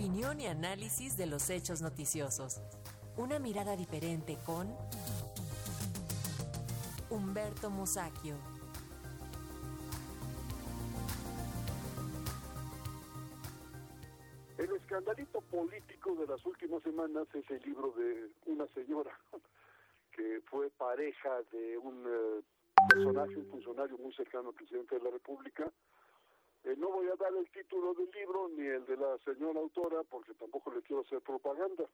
Opinión y análisis de los hechos noticiosos. Una mirada diferente con Humberto Musacchio. El escandalito político de las últimas semanas es el libro de una señora que fue pareja de un eh, personaje, un funcionario muy cercano al presidente de la República. Eh, no voy a dar el título del libro ni el de la señora autora porque tampoco le quiero hacer propaganda.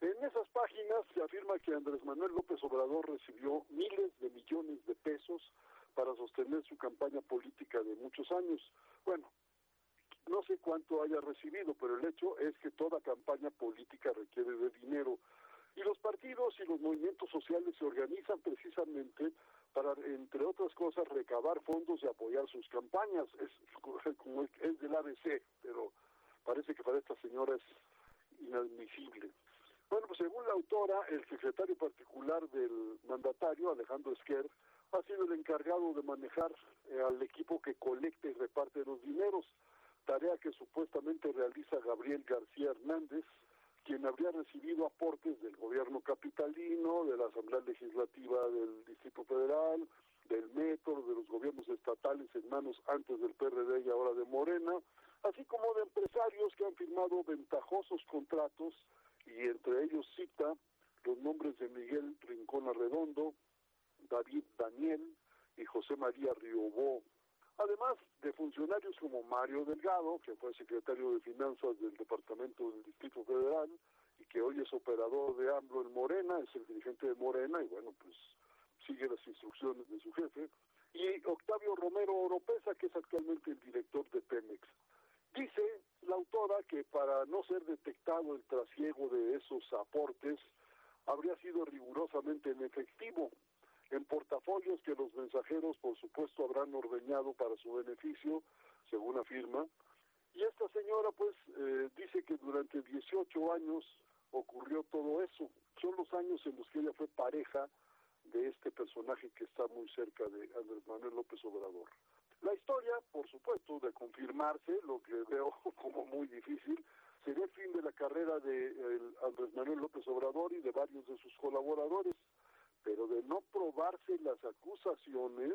En esas páginas se afirma que Andrés Manuel López Obrador recibió miles de millones de pesos para sostener su campaña política de muchos años. Bueno, no sé cuánto haya recibido, pero el hecho es que toda campaña política requiere de dinero. Y los partidos y los movimientos sociales se organizan precisamente para, entre otras cosas, recabar fondos y apoyar sus campañas. Es del ABC, pero parece que para esta señora es inadmisible. Bueno, pues según la autora, el secretario particular del mandatario, Alejandro Esquer, ha sido el encargado de manejar eh, al equipo que colecta y reparte los dineros, tarea que supuestamente realiza Gabriel García Hernández, quien habría recibido aportes del gobierno capitalino, de la Asamblea Legislativa del Distrito Federal, del Metro, de los gobiernos estatales en manos antes del PRD y ahora de Morena, así como de empresarios que han firmado ventajosos contratos y entre ellos cita los nombres de Miguel Rincón Arredondo, David Daniel y José María Riobó, funcionarios como Mario Delgado, que fue secretario de Finanzas del Departamento del Distrito Federal y que hoy es operador de AMLO en Morena, es el dirigente de Morena y bueno, pues sigue las instrucciones de su jefe, y Octavio Romero Oropesa, que es actualmente el director de Pemex. Dice la autora que para no ser detectado el trasiego de esos aportes, habría sido rigurosamente en efectivo, en portafolios que los mensajeros, por supuesto, habrán ordeñado para su beneficio, según afirma. Y esta señora, pues, eh, dice que durante 18 años ocurrió todo eso. Son los años en los que ella fue pareja de este personaje que está muy cerca de Andrés Manuel López Obrador. La historia, por supuesto, de confirmarse, lo que veo como muy difícil, sería el fin de la carrera de Andrés Manuel López Obrador y de varios de sus colaboradores, pero de no probarse las acusaciones,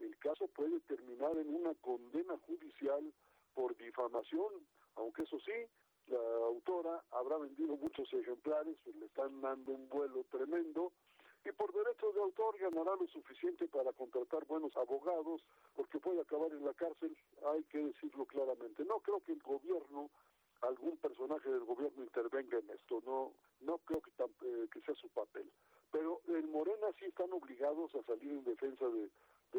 el caso puede terminar en una condena judicial por difamación, aunque eso sí, la autora habrá vendido muchos ejemplares, pues le están dando un vuelo tremendo, y por derechos de autor ganará lo suficiente para contratar buenos abogados, porque puede acabar en la cárcel, hay que decirlo claramente. No creo que el gobierno, algún personaje del gobierno intervenga en esto, no no creo que, eh, que sea su papel. Pero en Morena sí están obligados a salir en defensa de,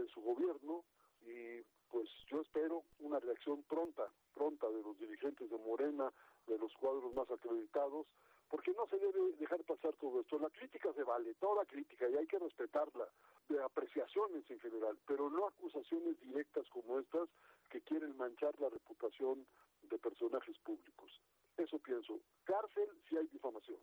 su gobierno y pues yo espero una reacción pronta, pronta de los dirigentes de Morena, de los cuadros más acreditados, porque no se debe dejar pasar todo esto. La crítica se vale, toda crítica, y hay que respetarla, de apreciaciones en general, pero no acusaciones directas como estas que quieren manchar la reputación de personajes públicos. Eso pienso. Cárcel si hay difamación.